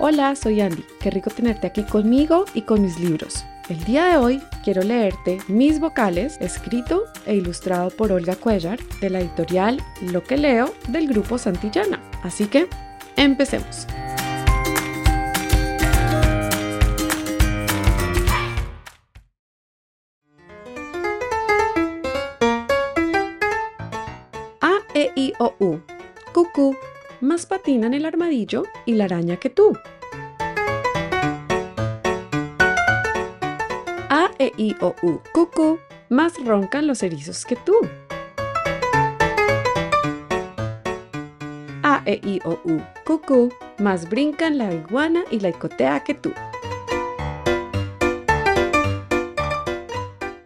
Hola, soy Andy. Qué rico tenerte aquí conmigo y con mis libros. El día de hoy quiero leerte Mis vocales, escrito e ilustrado por Olga Cuellar, de la editorial Lo que leo del grupo Santillana. Así que, empecemos. A, E, I, O, U. Cucú más patinan el armadillo y la araña que tú. E, I, O, U, cucú, más roncan los erizos que tú. A, E, I, O, U, cucú, más brincan la iguana y la icotea que tú.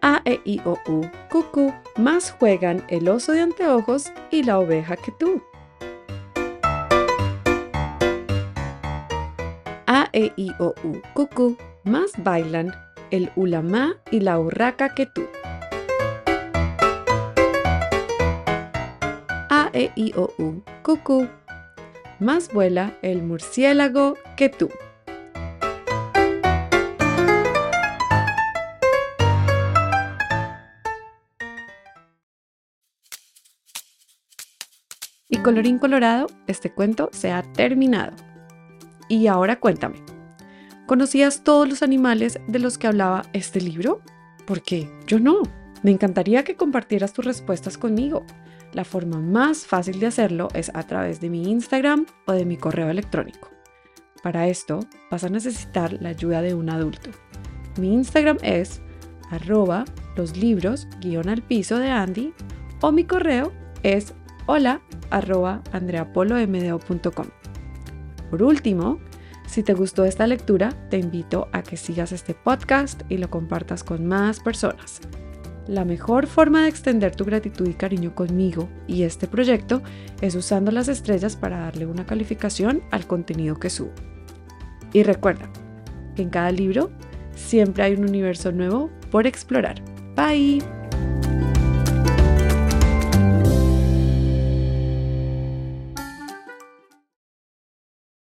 A, E, I, O, U, cucú, más juegan el oso de anteojos y la oveja que tú. A, E, I, O, U, cucú, más bailan el ulamá y la urraca tú. A, E, I, O, U, cucú, más vuela el murciélago que tú. Y colorín colorado, este cuento se ha terminado. Y ahora cuéntame, ¿conocías todos los animales de los que hablaba este libro? Porque yo no. Me encantaría que compartieras tus respuestas conmigo. La forma más fácil de hacerlo es a través de mi Instagram o de mi correo electrónico. Para esto vas a necesitar la ayuda de un adulto. Mi Instagram es arroba los libros al piso de Andy o mi correo es hola. Por último, si te gustó esta lectura, te invito a que sigas este podcast y lo compartas con más personas. La mejor forma de extender tu gratitud y cariño conmigo y este proyecto es usando las estrellas para darle una calificación al contenido que subo. Y recuerda que en cada libro siempre hay un universo nuevo por explorar. Bye.